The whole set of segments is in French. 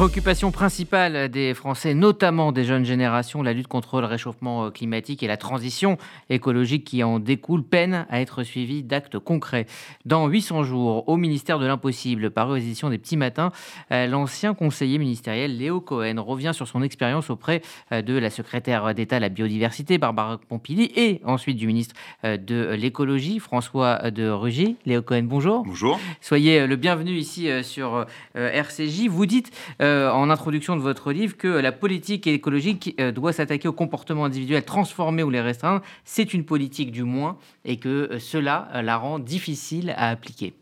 Préoccupation principale des Français, notamment des jeunes générations, la lutte contre le réchauffement euh, climatique et la transition écologique qui en découle peine à être suivie d'actes concrets. Dans 800 jours, au ministère de l'Impossible, paru aux éditions des Petits Matins, euh, l'ancien conseiller ministériel Léo Cohen revient sur son expérience auprès euh, de la secrétaire d'État à la biodiversité, Barbara Pompili, et ensuite du ministre de l'écologie, François de Rugy. Léo Cohen, bonjour. Bonjour. Soyez le bienvenu ici sur RCJ. Vous dites euh, en introduction de votre livre que la politique écologique euh, doit s'attaquer au comportement individuel, transformer ou les restreindre. C'est une politique du moins et que euh, cela la rend difficile à appliquer.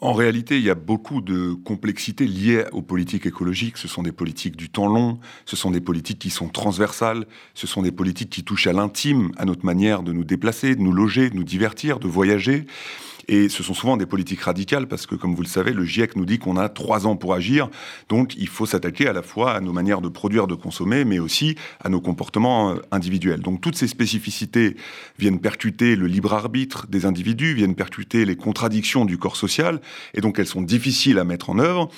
En réalité, il y a beaucoup de complexité liées aux politiques écologiques. Ce sont des politiques du temps long, ce sont des politiques qui sont transversales, ce sont des politiques qui touchent à l'intime, à notre manière de nous déplacer, de nous loger, de nous divertir, de voyager. Et ce sont souvent des politiques radicales parce que, comme vous le savez, le GIEC nous dit qu'on a trois ans pour agir. Donc, il faut s'attaquer à la fois à nos manières de produire, de consommer, mais aussi à nos comportements euh, individuels. Donc, toutes ces spécificités viennent percuter le libre arbitre des individus, viennent percuter les contradictions du corps social. Et donc, elles sont difficiles à mettre en œuvre.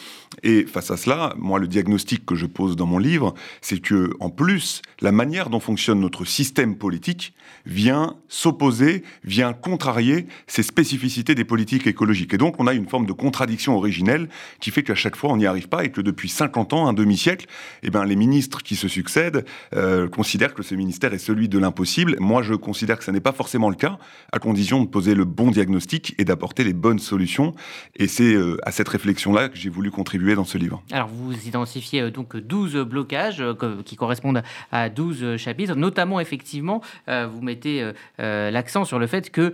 Et face à cela, moi, le diagnostic que je pose dans mon livre, c'est que, en plus, la manière dont fonctionne notre système politique vient s'opposer, vient contrarier ces spécificités des politiques écologiques. Et donc, on a une forme de contradiction originelle qui fait qu'à chaque fois, on n'y arrive pas et que depuis 50 ans, un demi-siècle, eh ben, les ministres qui se succèdent euh, considèrent que ce ministère est celui de l'impossible. Moi, je considère que ce n'est pas forcément le cas, à condition de poser le bon diagnostic et d'apporter les bonnes solutions. Et c'est euh, à cette réflexion-là que j'ai voulu contribuer dans ce livre. Alors, vous identifiez euh, donc 12 blocages qui correspondent à 12 chapitres, notamment, effectivement, vous mettez l'accent sur le fait que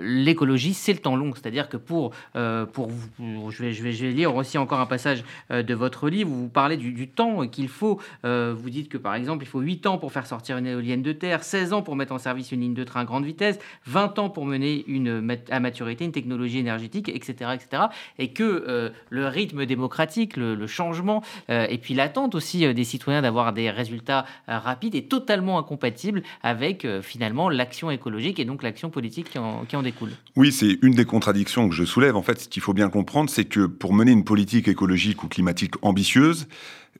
l'écologie, c'est le temps long. C'est-à-dire que pour, euh, pour vous, je vais, je, vais, lire aussi encore un passage euh, de votre livre où vous parlez du, temps qu'il faut. Euh, vous dites que par exemple, il faut 8 ans pour faire sortir une éolienne de terre, 16 ans pour mettre en service une ligne de train à grande vitesse, 20 ans pour mener une, à maturité une technologie énergétique, etc. etc. et que le rythme démocratique, le, changement et puis l'attente aussi des citoyens d'avoir des résultats rapides est totalement incompatible avec finalement l'action écologique et donc l'action politique qui en, qui en découle. Oui, c'est une des contradictions que je soulève. En fait, ce qu'il faut bien comprendre, c'est que pour mener une politique écologique ou climatique ambitieuse,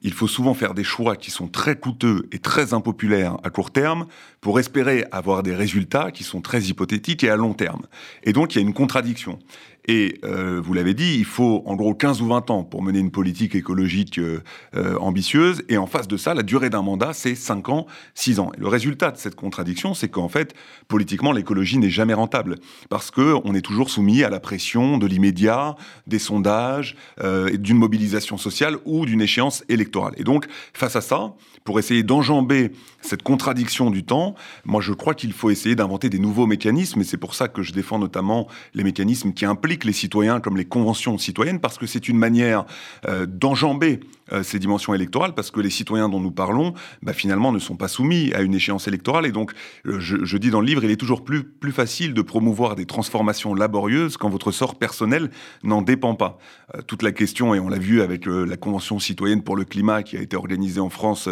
il faut souvent faire des choix qui sont très coûteux et très impopulaires à court terme pour espérer avoir des résultats qui sont très hypothétiques et à long terme. Et donc, il y a une contradiction. Et euh, vous l'avez dit, il faut en gros 15 ou 20 ans pour mener une politique écologique euh, euh, ambitieuse. Et en face de ça, la durée d'un mandat, c'est 5 ans, 6 ans. Et le résultat de cette contradiction, c'est qu'en fait, politiquement, l'écologie n'est jamais rentable. Parce qu'on est toujours soumis à la pression de l'immédiat, des sondages, d'une mobilisation sociale ou d'une échéance électorale. Et donc, face à ça, pour essayer d'enjamber cette contradiction du temps, moi je crois qu'il faut essayer d'inventer des nouveaux mécanismes. Et c'est pour ça que je défends notamment les mécanismes qui impliquent les citoyens comme les conventions citoyennes parce que c'est une manière euh, d'enjamber euh, ces dimensions électorales parce que les citoyens dont nous parlons, bah, finalement, ne sont pas soumis à une échéance électorale. Et donc, euh, je, dis dans le livre, il est toujours plus, plus facile de promouvoir des transformations laborieuses quand votre sort personnel n'en dépend pas. toute la question, et on l'a vu avec la Convention citoyenne pour le climat qui a été organisée en France,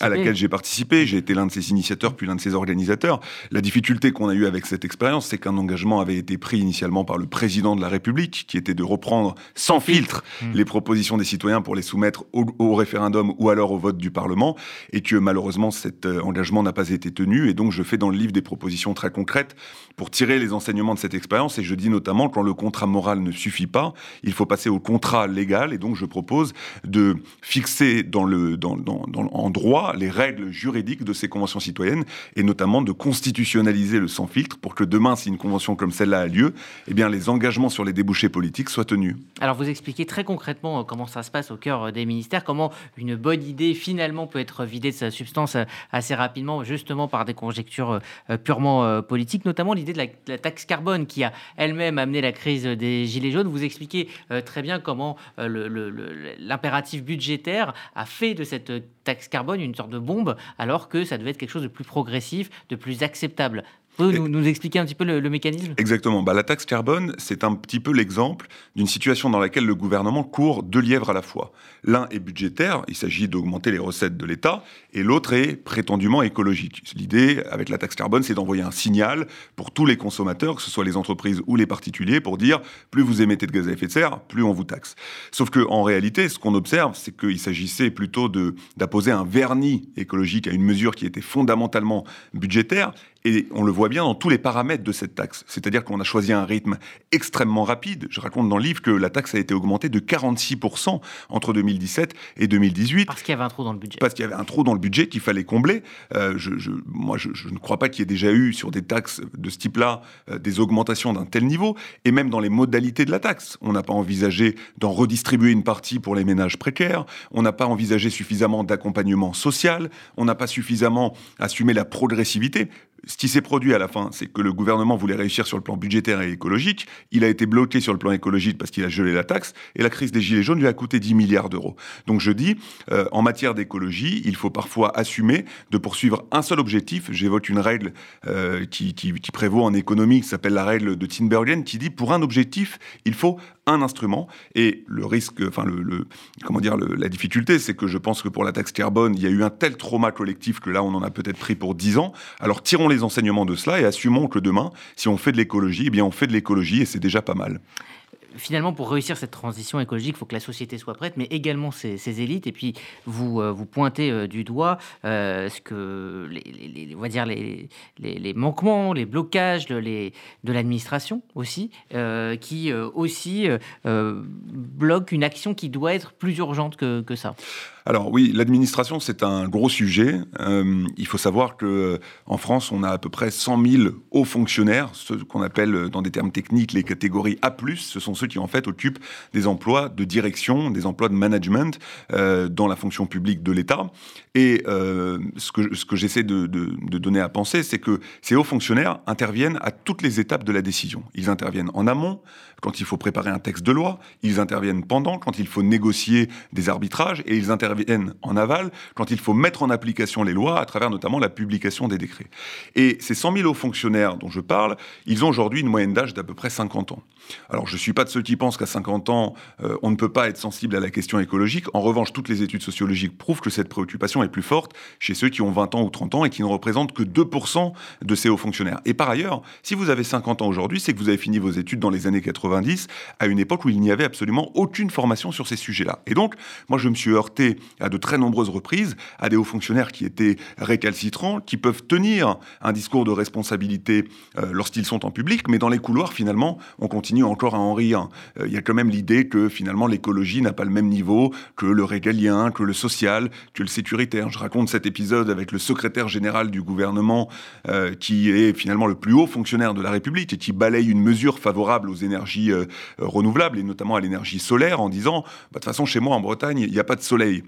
à laquelle j'ai participé, j'ai été l'un de ses initiateurs puis l'un de ses organisateurs. La difficulté qu'on a eue avec cette expérience, c'est qu'un engagement avait été pris initialement par le président de la République, qui était de reprendre sans filtre mmh. les propositions des citoyens pour les soumettre au, référendum ou alors au vote du Parlement, et que malheureusement cet euh, engagement n'a pas été tenu. Et donc je fais dans le livre des propositions très concrètes pour tirer les enseignements de cette expérience. Et je dis notamment quand le contrat moral ne suffit pas, il faut passer au contrat légal. Et donc je propose de fixer dans le, dans, dans, en droit les règles juridiques de ces conventions citoyennes, et notamment de constitutionnaliser le sans filtre pour que demain, si une convention comme celle-là a lieu, eh bien les engagements sur les débouchés politiques soient tenus. Alors vous expliquez très concrètement euh, comment ça se passe au cœur euh, des ministères, comment une bonne idée finalement peut être vidée de sa substance euh, assez rapidement, justement par des conjectures purement politiques, notamment l'idée de la, taxe carbone qui a elle-même amené la crise des Gilets jaunes. Vous expliquez très bien comment l'impératif budgétaire a fait de cette taxe carbone une sorte de bombe, alors que ça devait être quelque chose de plus progressif, de plus acceptable. Vous nous, nous expliquer un petit peu le, mécanisme? Exactement. Bah, la taxe carbone, c'est un petit peu l'exemple d'une situation dans laquelle le gouvernement court deux lièvres à la fois. L'un est budgétaire, il s'agit d'augmenter les recettes de l'État, et l'autre est prétendument écologique. L'idée avec la taxe carbone, c'est d'envoyer un signal pour tous les consommateurs, que ce soit les entreprises ou les particuliers, pour dire plus vous émettez de gaz à effet de serre, plus on vous taxe. Sauf qu'en réalité, ce qu'on observe, c'est qu'il s'agissait plutôt d'apposer un vernis écologique à une mesure qui était fondamentalement budgétaire et on le voit bien dans tous les paramètres de cette taxe. C'est-à-dire qu'on a choisi un rythme extrêmement rapide. Je raconte dans le livre que la taxe a été augmentée de 46% entre 2017 et 2018. Parce qu'il y avait un trou dans le budget. Parce qu'il y avait un trou dans le budget qu'il fallait combler. Euh, je, moi, je, ne crois pas qu'il y ait déjà eu sur des taxes de ce type-là euh, des augmentations d'un tel niveau. Et même dans les modalités de la taxe. On n'a pas envisagé d'en redistribuer une partie pour les ménages précaires. On n'a pas envisagé suffisamment d'accompagnement social. On n'a pas suffisamment assumé la progressivité ce qui s'est produit à la fin, c'est que le gouvernement voulait réussir sur le plan budgétaire et écologique. Il a été bloqué sur le plan écologique parce qu'il a gelé la taxe. Et la crise des Gilets jaunes lui a coûté 10 milliards d'euros. Donc je dis, euh, en matière d'écologie, il faut parfois assumer de poursuivre un seul objectif. J'évoque une règle euh, qui, qui, qui, prévaut en économie, qui s'appelle la règle de Tinbergen, qui dit pour un objectif, il faut un instrument. Et le risque, enfin le, comment dire, la difficulté, c'est que je pense que pour la taxe carbone, il y a eu un tel trauma collectif que là, on en a peut-être pris pour 10 ans. Alors tirons les enseignements de cela et assumons que demain, si on fait de l'écologie, eh bien on fait de l'écologie et c'est déjà pas mal finalement, pour réussir cette transition écologique, il faut que la société soit prête, mais également ses, élites. Et puis, vous, euh, vous pointez euh, du doigt euh, ce que les, va dire les, les, manquements, les blocages de, de l'administration aussi, qui aussi bloquent une action qui doit être plus urgente que, que ça. Alors oui, l'administration, c'est un gros sujet. Euh, il faut savoir que euh, en France, on a à peu près 100 000 hauts fonctionnaires, ce qu'on appelle euh, dans des termes techniques les catégories A+. Ce sont ceux qui en fait occupent des emplois de direction, des emplois de management dans la fonction publique de l'État. Et ce que, ce que j'essaie de, de, donner à penser, c'est que ces hauts fonctionnaires interviennent à toutes les étapes de la décision. Ils interviennent en amont, quand il faut préparer un texte de loi, ils interviennent pendant, quand il faut négocier des arbitrages, et ils interviennent en aval, quand il faut mettre en application les lois, à travers notamment la publication des décrets. Et ces 100 000 hauts fonctionnaires dont je parle, ils ont aujourd'hui une moyenne d'âge d'à peu près 50 ans. Alors je ne suis pas de ceux qui pensent qu'à 50 ans, euh, on ne peut pas être sensible à la question écologique. En revanche, toutes les études sociologiques prouvent que cette préoccupation est plus forte chez ceux qui ont 20 ans ou 30 ans et qui ne représentent que 2% de ces hauts fonctionnaires. Et par ailleurs, si vous avez 50 ans aujourd'hui, c'est que vous avez fini vos études dans les années 80 à une époque où il n'y avait absolument aucune formation sur ces sujets-là. Et donc, moi, je me suis heurté à de très nombreuses reprises à des hauts fonctionnaires qui étaient récalcitrants, qui peuvent tenir un discours de responsabilité euh, lorsqu'ils sont en public, mais dans les couloirs, finalement, on continue encore à. Euh, il y a quand même l'idée que finalement l'écologie n'a pas le même niveau que le régalien, que le social, que le sécuritaire. Je raconte cet épisode avec le secrétaire général du gouvernement, euh, qui est finalement le plus haut fonctionnaire de la République et qui balaye une mesure favorable aux énergies euh, renouvelables et notamment à l'énergie solaire en disant bah, de toute façon chez moi en Bretagne il n'y a pas de soleil.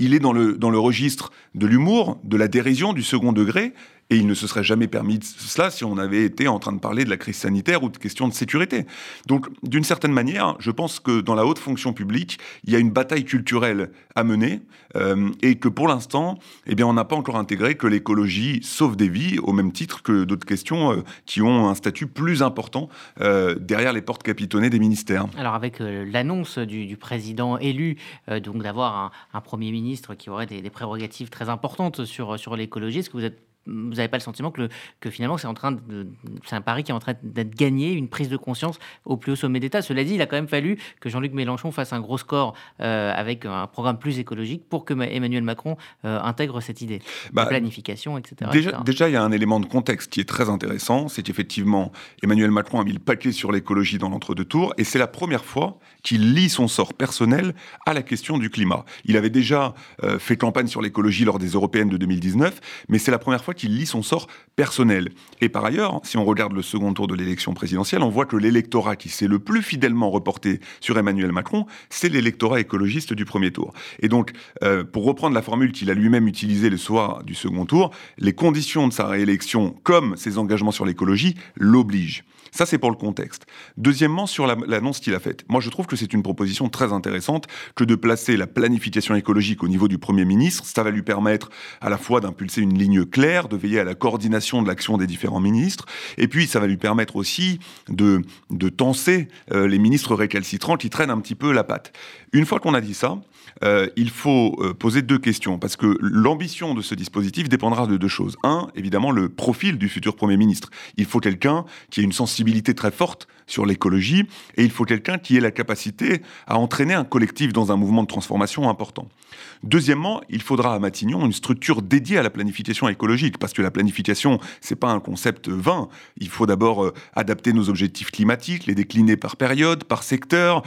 Il est dans le, dans le registre de l'humour, de la dérision, du second degré, et il ne se serait jamais permis cela si on avait été en train de parler de la crise sanitaire ou de questions de sécurité. Donc, d'une certaine manière, je pense que dans la haute fonction publique, il y a une bataille culturelle à mener euh, et que pour l'instant, eh bien, on n'a pas encore intégré que l'écologie sauve des vies au même titre que d'autres questions euh, qui ont un statut plus important euh, derrière les portes capitonnées des ministères. Alors, avec l'annonce du, président élu, donc d'avoir un, premier ministre qui aurait des, prérogatives très importantes sur, sur l'écologie, est-ce que vous êtes vous n'avez pas le sentiment que, que finalement c'est en train de, c'est un pari qui est en train d'être gagné, une prise de conscience au plus haut sommet d'État. Cela dit, il a quand même fallu que Jean-Luc Mélenchon fasse un gros score euh, avec un programme plus écologique pour que Emmanuel Macron euh, intègre cette idée de bah, planification, etc. Déjà, déjà, il y a un élément de contexte qui est très intéressant, c'est qu'effectivement Emmanuel Macron a mis le paquet sur l'écologie dans l'entre-deux tours, et c'est la première fois qu'il lie son sort personnel à la question du climat. Il avait déjà euh, fait campagne sur l'écologie lors des européennes de 2019, mais c'est la première fois qu'il lit son sort personnel. Et par ailleurs, si on regarde le second tour de l'élection présidentielle, on voit que l'électorat qui s'est le plus fidèlement reporté sur Emmanuel Macron, c'est l'électorat écologiste du premier tour. Et donc, euh, pour reprendre la formule qu'il a lui-même utilisée le soir du second tour, les conditions de sa réélection, comme ses engagements sur l'écologie, l'obligent. Ça, c'est pour le contexte. Deuxièmement, sur l'annonce qu'il a faite. Moi, je trouve que c'est une proposition très intéressante que de placer la planification écologique au niveau du Premier ministre. Ça va lui permettre à la fois d'impulser une ligne claire, de veiller à la coordination de l'action des différents ministres, et puis ça va lui permettre aussi de, de tenser euh, les ministres récalcitrants qui traînent un petit peu la patte. Une fois qu'on a dit ça, euh, il faut euh, poser deux questions, parce que l'ambition de ce dispositif dépendra de deux choses. Un, évidemment, le profil du futur Premier ministre. Il faut quelqu'un qui ait une sensibilité très forte sur l'écologie, et il faut quelqu'un qui ait la capacité à entraîner un collectif dans un mouvement de transformation important. Deuxièmement, il faudra à Matignon une structure dédiée à la planification écologique, parce que la planification, c'est pas un concept vain. Il faut d'abord euh, adapter nos objectifs climatiques, les décliner par période, par secteur,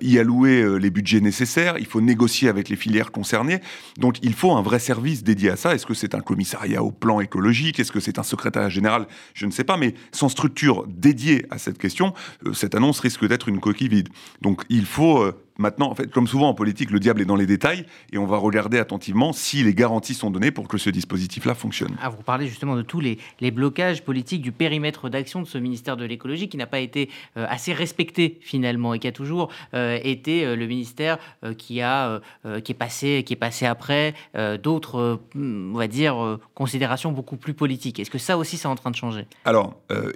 y allouer les budgets nécessaires, il faut négocier avec les filières concernées. Donc il faut un vrai service dédié à ça. Est-ce que c'est un commissariat au plan écologique? Est-ce que c'est un secrétariat général? Je ne sais pas, mais sans structure dédiée à cette question, euh, cette annonce risque d'être une coquille vide. Donc il faut euh, Maintenant, en fait, comme souvent en politique, le diable est dans les détails et on va regarder attentivement si les garanties sont données pour que ce dispositif-là fonctionne. Ah, vous parlez justement de tous les, blocages politiques du périmètre d'action de ce ministère de l'écologie qui n'a pas été euh, assez respecté finalement et qui a toujours euh, été euh, le ministère qui, a, qui, est passé, qui est passé après d'autres, on va dire, considérations beaucoup plus politiques. Est-ce que ça aussi, c'est en train de changer? Alors,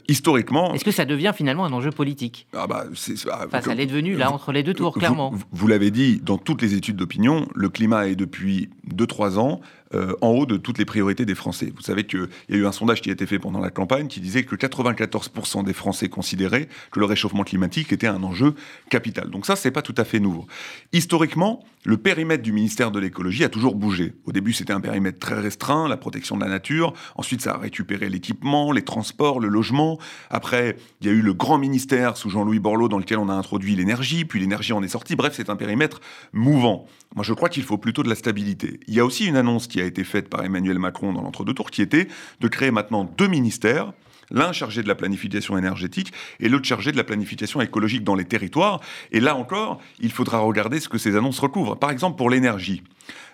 historiquement... Est-ce que ça devient finalement un enjeu politique? Ah bah, enfin, ça l'est devenu là entre les deux tours, clairement. Vous, l'avez dit, dans toutes les études d'opinion, le climat est depuis 2-3 ans euh, en haut de toutes les priorités des Français. Vous savez qu'il y a eu un sondage qui a été fait pendant la campagne qui disait que 94% des Français considéraient que le réchauffement climatique était un enjeu capital. Donc ça, c'est pas tout à fait nouveau. Historiquement, le périmètre du ministère de l'écologie a toujours bougé. Au début, c'était un périmètre très restreint, la protection de la nature. Ensuite, ça a récupéré l'équipement, les transports, le logement. Après, il y a eu le grand ministère sous Jean-Louis Borloo dans lequel on a introduit l'énergie, puis l'énergie en est sortie. Bref, c'est un périmètre mouvant. Moi, je crois qu'il faut plutôt de la stabilité. Il y a aussi une annonce qui a été faite par Emmanuel Macron dans l'entre-deux tours, qui était de créer maintenant deux ministères l'un chargé de la planification énergétique et l'autre chargé de la planification écologique dans les territoires. Et là encore, il faudra regarder ce que ces annonces recouvrent. Par exemple, pour l'énergie.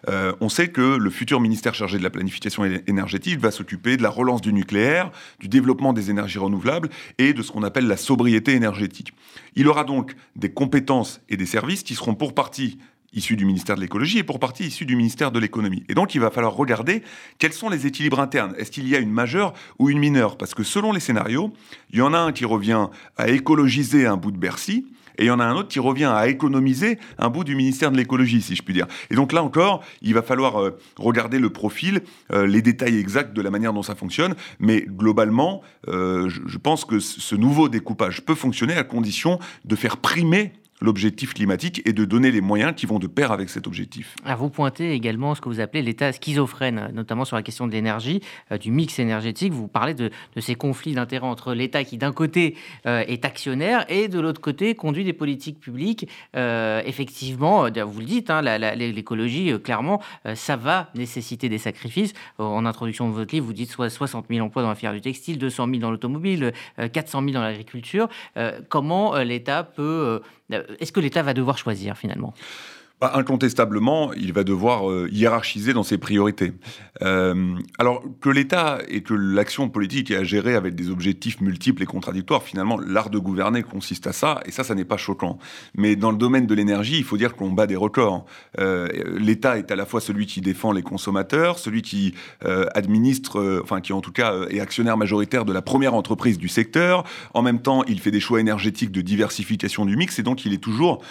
Euh, on sait que le futur ministère chargé de la planification énergétique va s'occuper de la relance du nucléaire, du développement des énergies renouvelables et de ce qu'on appelle la sobriété énergétique. Il aura donc des compétences et des services qui seront pour partie issus du ministère de l'écologie et pour partie issus du ministère de l'économie. Et donc il va falloir regarder quels sont les équilibres internes. Est-ce qu'il y a une majeure ou une mineure? Parce que selon les scénarios, il y en a un qui revient à écologiser un bout de Bercy, et il y en a un autre qui revient à économiser un bout du ministère de l'écologie, si je puis dire. Et donc là encore, il va falloir euh, regarder le profil, euh, les détails exacts de la manière dont ça fonctionne, mais globalement, euh, je pense que ce nouveau découpage peut fonctionner à condition de faire primer l'objectif climatique et de donner les moyens qui vont de pair avec cet objectif. Alors vous pointez également ce que vous appelez l'état schizophrène, notamment sur la question de l'énergie, euh, du mix énergétique. Vous parlez de, ces conflits d'intérêts entre l'État qui d'un côté euh, est actionnaire et de l'autre côté conduit des politiques publiques. Euh, effectivement, vous le dites, hein, l'écologie, clairement, ça va nécessiter des sacrifices. En introduction de votre livre, vous dites soit 60 000 emplois dans la filière du textile, 200 000 dans l'automobile, 400 000 dans l'agriculture. comment l'État peut est-ce que l'État va devoir choisir finalement? Incontestablement, il va devoir euh, hiérarchiser dans ses priorités. Euh, alors que l'État et que l'action politique est à gérer avec des objectifs multiples et contradictoires, finalement, l'art de gouverner consiste à ça, et ça, ça n'est pas choquant. Mais dans le domaine de l'énergie, il faut dire qu'on bat des records. Euh, L'État est à la fois celui qui défend les consommateurs, celui qui administre, enfin qui en tout cas est actionnaire majoritaire de la première entreprise du secteur. En même temps, il fait des choix énergétiques de diversification du mix, et donc il est toujours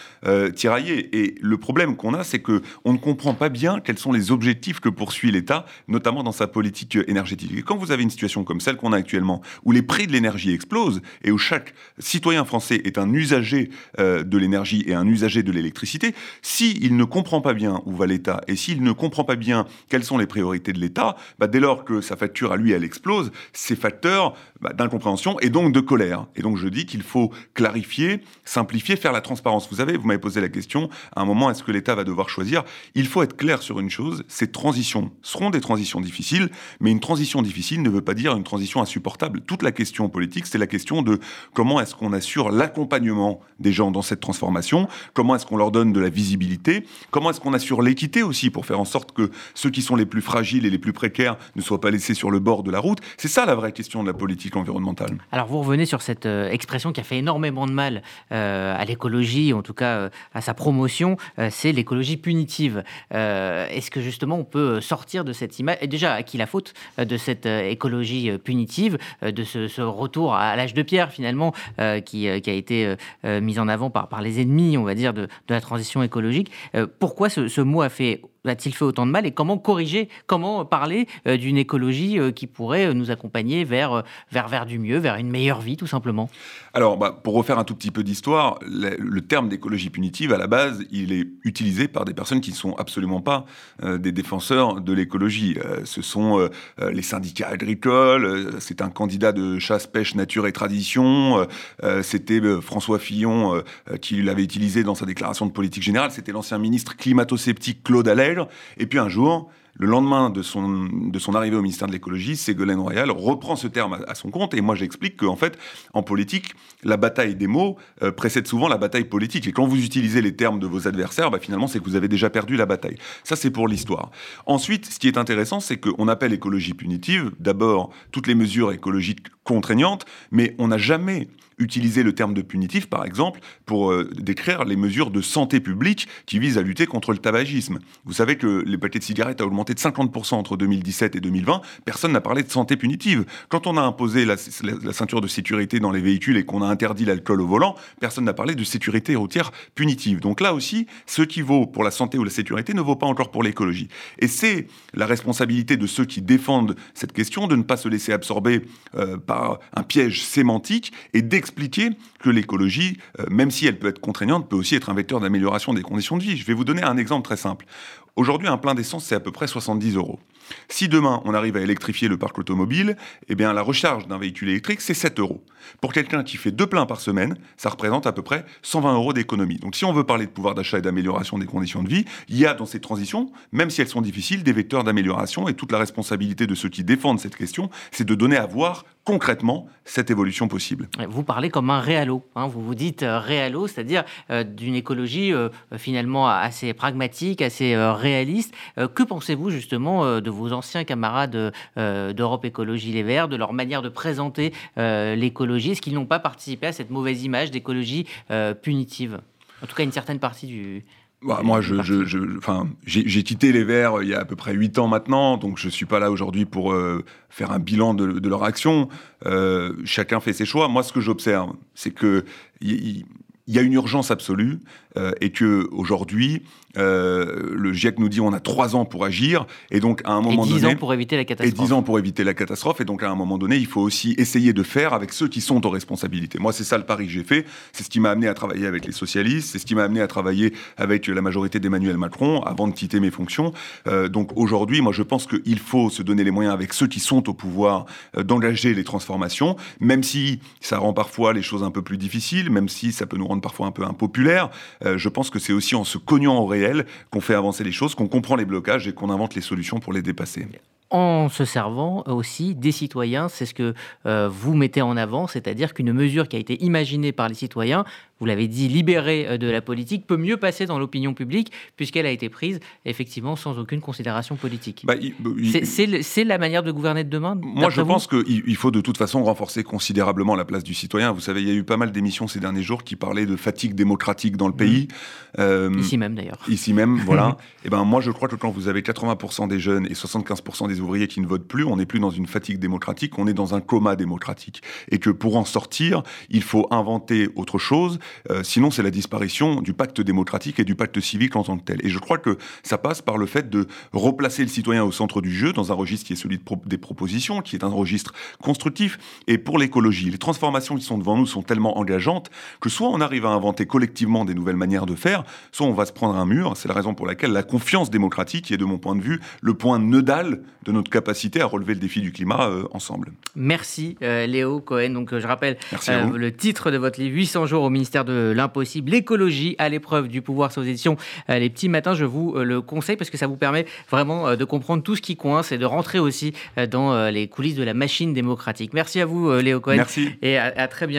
tiraillé. Et le problème qu'on a, c'est que on ne comprend pas bien quels sont les objectifs que poursuit l'État, notamment dans sa politique énergétique. Et quand vous avez une situation comme celle qu'on a actuellement, où les prix de l'énergie explosent et où chaque citoyen français est un usager euh, de l'énergie et un usager de l'électricité, s'il ne comprend pas bien où va l'État et s'il ne comprend pas bien quelles sont les priorités de l'État, bah, dès lors que sa facture à lui elle explose, c'est facteur bah, d'incompréhension et donc de colère. Et donc je dis qu'il faut clarifier, simplifier, faire la transparence. Vous savez, vous m'avez posé la question à un moment, est-ce que l'État va devoir choisir. Il faut être clair sur une chose, ces transitions seront des transitions difficiles, mais une transition difficile ne veut pas dire une transition insupportable. Toute la question politique, c'est la question de comment est-ce qu'on assure l'accompagnement des gens dans cette transformation, comment est-ce qu'on leur donne de la visibilité, comment est-ce qu'on assure l'équité aussi pour faire en sorte que ceux qui sont les plus fragiles et les plus précaires ne soient pas laissés sur le bord de la route. C'est ça la vraie question de la politique environnementale. Alors vous revenez sur cette euh, expression qui a fait énormément de mal euh, à l'écologie, en tout cas euh, à sa promotion, c'est l'écologie punitive. Est-ce que justement on peut sortir de cette image, et déjà à qui la faute de cette écologie punitive, de ce, retour à l'âge de pierre finalement qui, a été mis en avant par, les ennemis, on va dire, de, la transition écologique Pourquoi ce mot a fait a-t-il fait autant de mal et comment corriger, comment parler euh, d'une écologie euh, qui pourrait euh, nous accompagner vers du mieux, vers une meilleure vie tout simplement? Alors, bah, pour refaire un tout petit peu d'histoire, le, terme d'écologie punitive, à la base, il est utilisé par des personnes qui ne sont absolument pas des défenseurs de l'écologie. ce sont les syndicats agricoles, c'est un candidat de chasse, pêche, nature et tradition, c'était François Fillon qui l'avait utilisé dans sa déclaration de politique générale, c'était l'ancien ministre climato-sceptique Claude Allais et puis un jour, le lendemain de son, arrivée au ministère de l'écologie, Ségolène Royal reprend ce terme à, son compte. Et moi, j'explique qu'en fait, en politique, la bataille des mots euh, précède souvent la bataille politique. Et quand vous utilisez les termes de vos adversaires, bah, finalement, c'est que vous avez déjà perdu la bataille. Ça, c'est pour l'histoire. Ensuite, ce qui est intéressant, c'est qu'on appelle écologie punitive d'abord toutes les mesures écologiques contraignantes, mais on n'a jamais utiliser le terme de punitif, par exemple, pour euh, décrire les mesures de santé publique qui visent à lutter contre le tabagisme. Vous savez que les paquets de cigarettes ont augmenté de 50% entre 2017 et 2020. Personne n'a parlé de santé punitive. Quand on a imposé la, ceinture de sécurité dans les véhicules et qu'on a interdit l'alcool au volant, personne n'a parlé de sécurité routière punitive. Donc là aussi, ce qui vaut pour la santé ou la sécurité ne vaut pas encore pour l'écologie. Et c'est la responsabilité de ceux qui défendent cette question de ne pas se laisser absorber euh, par un piège sémantique et d'expliquer expliquer que l'écologie, euh, même si elle peut être contraignante, peut aussi être un vecteur d'amélioration des conditions de vie. Je vais vous donner un exemple très simple. Aujourd'hui, un plein d'essence, c'est à peu près 70 euros. Si demain, on arrive à électrifier le parc automobile, eh bien, la recharge d'un véhicule électrique, c'est 7 euros. Pour quelqu'un qui fait deux pleins par semaine, ça représente à peu près 120 euros d'économie. Donc, si on veut parler de pouvoir d'achat et d'amélioration des conditions de vie, il y a dans ces transitions, même si elles sont difficiles, des vecteurs d'amélioration et toute la responsabilité de ceux qui défendent cette question, c'est de donner à voir concrètement cette évolution possible. Vous parlez comme un réalo, hein. vous vous dites euh, réalo, c'est-à-dire euh, d'une écologie euh, finalement assez pragmatique, assez réaliste. que pensez-vous justement de vos anciens camarades d'Europe Écologie Les Verts, de leur manière de présenter l'écologie? Est-ce qu'ils n'ont pas participé à cette mauvaise image d'écologie punitive? En tout cas, une certaine partie du, bah, moi, je, je, enfin, j'ai quitté les Verts euh, il y a à peu près 8 ans maintenant, donc je ne suis pas là aujourd'hui pour euh, faire un bilan de, de leur action. Euh, chacun fait ses choix. Moi, ce que j'observe, c'est que il y, a une urgence absolue et que aujourd'hui, euh, le GIEC nous dit on a trois ans pour agir, et donc à un moment et dix ans pour éviter la catastrophe. Et dix ans pour éviter la catastrophe, et donc à un moment donné, il faut aussi essayer de faire avec ceux qui sont aux responsabilités. Moi, c'est ça le pari que j'ai fait, c'est ce qui m'a amené à travailler avec les socialistes, c'est ce qui m'a amené à travailler avec la majorité d'Emmanuel Macron avant de quitter mes fonctions. Euh, donc aujourd'hui, moi, je pense qu'il faut se donner les moyens avec ceux qui sont au pouvoir euh, d'engager les transformations, même si ça rend parfois les choses un peu plus difficiles, même si ça peut nous rendre parfois un peu impopulaires. Je pense que c'est aussi en se cognant au qu'on fait avancer les choses, qu'on comprend les blocages et qu'on invente les solutions pour les dépasser en se servant aussi des citoyens. C'est ce que euh, vous mettez en avant, c'est-à-dire qu'une mesure qui a été imaginée par les citoyens vous l'avez dit, libérée euh, de la politique, peut mieux passer dans l'opinion publique, puisqu'elle a été prise effectivement sans aucune considération politique. Bah, c'est la manière de gouverner de demain Moi, je pense qu'il faut de toute façon renforcer considérablement la place du citoyen. Vous savez, il y a eu pas mal d'émissions ces derniers jours qui parlaient de fatigue démocratique dans le pays. Mmh. Euh, ici même d'ailleurs. Ici même, voilà. et eh ben moi, je crois que quand vous avez 80% des jeunes et 75% des ouvriers qui ne votent plus, on n'est plus dans une fatigue démocratique, on est dans un coma démocratique. Et que pour en sortir, il faut inventer autre chose euh, sinon, c'est la disparition du pacte démocratique et du pacte civique en tant que tel. Et je crois que ça passe par le fait de replacer le citoyen au centre du jeu, dans un registre qui est celui des propositions, qui est un registre constructif. Et pour l'écologie, les transformations qui sont devant nous sont tellement engageantes que soit on arrive à inventer collectivement des nouvelles manières de faire, soit on va se prendre un mur. C'est la raison pour laquelle la confiance démocratique est, de mon point de vue, le point nodal de notre capacité à relever le défi du climat euh, ensemble. Merci euh, Léo Cohen. Donc je rappelle le titre de votre livre 800 jours au ministère mystère de l'impossible, l'écologie à l'épreuve du pouvoir aux éditions Les Petits Matins. Je vous le conseille parce que ça vous permet vraiment de comprendre tout ce qui coince et de rentrer aussi dans les coulisses de la machine démocratique. Merci à vous, Léo Cohen. Merci. Et à très bientôt.